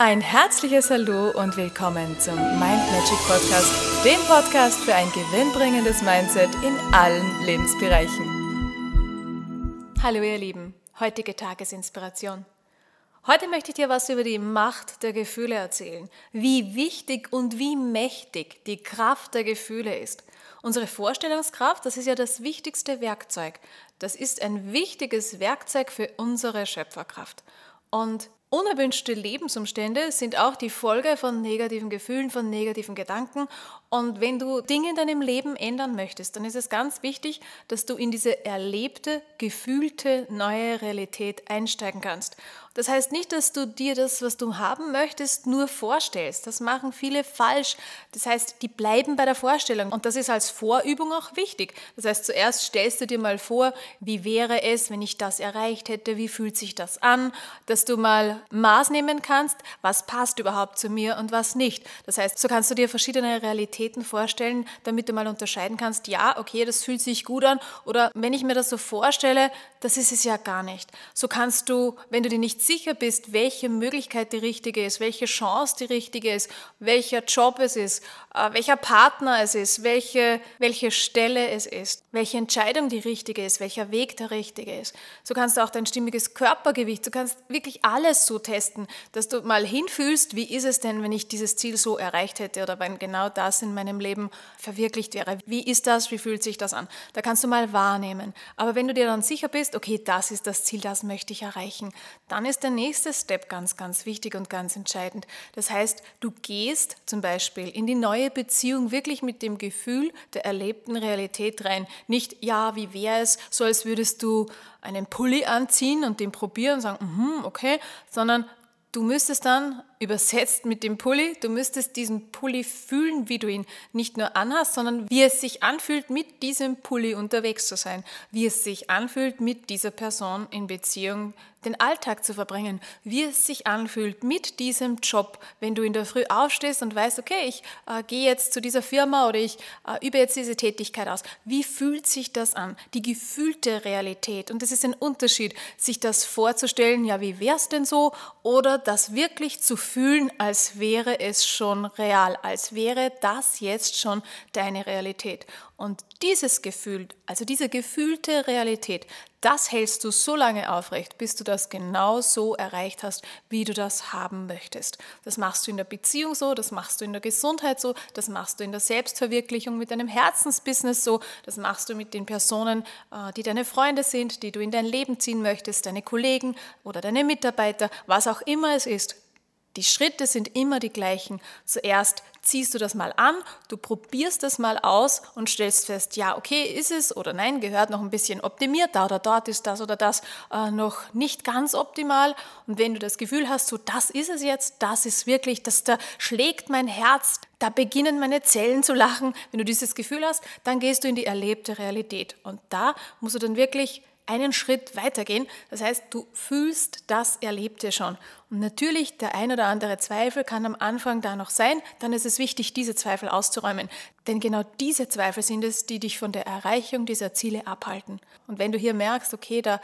Ein herzliches Hallo und willkommen zum Mind Magic Podcast, dem Podcast für ein gewinnbringendes Mindset in allen Lebensbereichen. Hallo ihr Lieben, heutige Tagesinspiration. Heute möchte ich dir was über die Macht der Gefühle erzählen, wie wichtig und wie mächtig die Kraft der Gefühle ist. Unsere Vorstellungskraft, das ist ja das wichtigste Werkzeug. Das ist ein wichtiges Werkzeug für unsere Schöpferkraft. Und Unerwünschte Lebensumstände sind auch die Folge von negativen Gefühlen, von negativen Gedanken. Und wenn du Dinge in deinem Leben ändern möchtest, dann ist es ganz wichtig, dass du in diese erlebte, gefühlte neue Realität einsteigen kannst. Das heißt nicht, dass du dir das, was du haben möchtest, nur vorstellst. Das machen viele falsch. Das heißt, die bleiben bei der Vorstellung. Und das ist als Vorübung auch wichtig. Das heißt, zuerst stellst du dir mal vor, wie wäre es, wenn ich das erreicht hätte, wie fühlt sich das an, dass du mal Maß nehmen kannst, was passt überhaupt zu mir und was nicht. Das heißt, so kannst du dir verschiedene Realitäten vorstellen, damit du mal unterscheiden kannst, ja, okay, das fühlt sich gut an oder wenn ich mir das so vorstelle, das ist es ja gar nicht. So kannst du, wenn du dir nicht sicher bist, welche Möglichkeit die richtige ist, welche Chance die richtige ist, welcher Job es ist, äh, welcher Partner es ist, welche, welche Stelle es ist, welche Entscheidung die richtige ist, welcher Weg der richtige ist. So kannst du auch dein stimmiges Körpergewicht, du kannst wirklich alles so testen, dass du mal hinfühlst, wie ist es denn, wenn ich dieses Ziel so erreicht hätte oder wenn genau das in meinem Leben verwirklicht wäre. Wie ist das, wie fühlt sich das an? Da kannst du mal wahrnehmen. Aber wenn du dir dann sicher bist, okay, das ist das Ziel, das möchte ich erreichen, dann ist der nächste Step ganz, ganz wichtig und ganz entscheidend. Das heißt, du gehst zum Beispiel in die neue Beziehung wirklich mit dem Gefühl der erlebten Realität rein. Nicht, ja, wie wäre es, so als würdest du einen Pulli anziehen und den probieren und sagen, mm, okay, sondern du müsstest dann übersetzt mit dem Pulli, du müsstest diesen Pulli fühlen, wie du ihn nicht nur anhast, sondern wie es sich anfühlt, mit diesem Pulli unterwegs zu sein, wie es sich anfühlt, mit dieser Person in Beziehung den Alltag zu verbringen, wie es sich anfühlt mit diesem Job, wenn du in der Früh aufstehst und weißt, okay, ich äh, gehe jetzt zu dieser Firma oder ich äh, übe jetzt diese Tätigkeit aus. Wie fühlt sich das an? Die gefühlte Realität. Und es ist ein Unterschied, sich das vorzustellen, ja, wie wäre es denn so? Oder das wirklich zu fühlen, als wäre es schon real, als wäre das jetzt schon deine Realität. Und dieses Gefühl, also diese gefühlte Realität, das hältst du so lange aufrecht, bis du das genau so erreicht hast, wie du das haben möchtest. Das machst du in der Beziehung so, das machst du in der Gesundheit so, das machst du in der Selbstverwirklichung mit deinem Herzensbusiness so, das machst du mit den Personen, äh, die deine Freunde sind, die du in dein Leben ziehen möchtest, deine Kollegen oder deine Mitarbeiter, was auch immer es ist. Die Schritte sind immer die gleichen. Zuerst ziehst du das mal an, du probierst das mal aus und stellst fest, ja, okay, ist es oder nein, gehört noch ein bisschen optimiert, da oder dort ist das oder das äh, noch nicht ganz optimal. Und wenn du das Gefühl hast, so das ist es jetzt, das ist wirklich, das da schlägt mein Herz, da beginnen meine Zellen zu lachen. Wenn du dieses Gefühl hast, dann gehst du in die erlebte Realität. Und da musst du dann wirklich einen Schritt weitergehen. Das heißt, du fühlst das Erlebte schon. Und natürlich, der ein oder andere Zweifel kann am Anfang da noch sein. Dann ist es wichtig, diese Zweifel auszuräumen. Denn genau diese Zweifel sind es, die dich von der Erreichung dieser Ziele abhalten. Und wenn du hier merkst, okay, da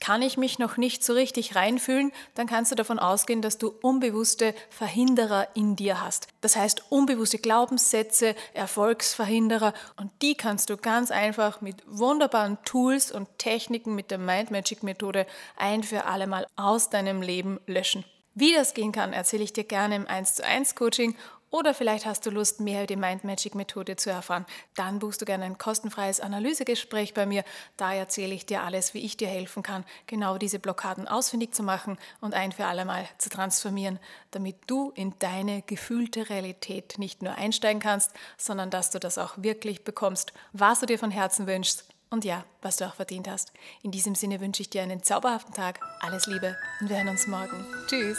kann ich mich noch nicht so richtig reinfühlen, dann kannst du davon ausgehen, dass du unbewusste Verhinderer in dir hast. Das heißt unbewusste Glaubenssätze, Erfolgsverhinderer und die kannst du ganz einfach mit wunderbaren Tools und Techniken mit der Mind Magic Methode ein für alle Mal aus deinem Leben löschen. Wie das gehen kann, erzähle ich dir gerne im 1 zu 1 Coaching oder vielleicht hast du Lust, mehr über die Mind Magic Methode zu erfahren. Dann buchst du gerne ein kostenfreies Analysegespräch bei mir. Da erzähle ich dir alles, wie ich dir helfen kann, genau diese Blockaden ausfindig zu machen und ein für alle Mal zu transformieren, damit du in deine gefühlte Realität nicht nur einsteigen kannst, sondern dass du das auch wirklich bekommst, was du dir von Herzen wünschst und ja, was du auch verdient hast. In diesem Sinne wünsche ich dir einen zauberhaften Tag, alles Liebe und wir hören uns morgen. Tschüss!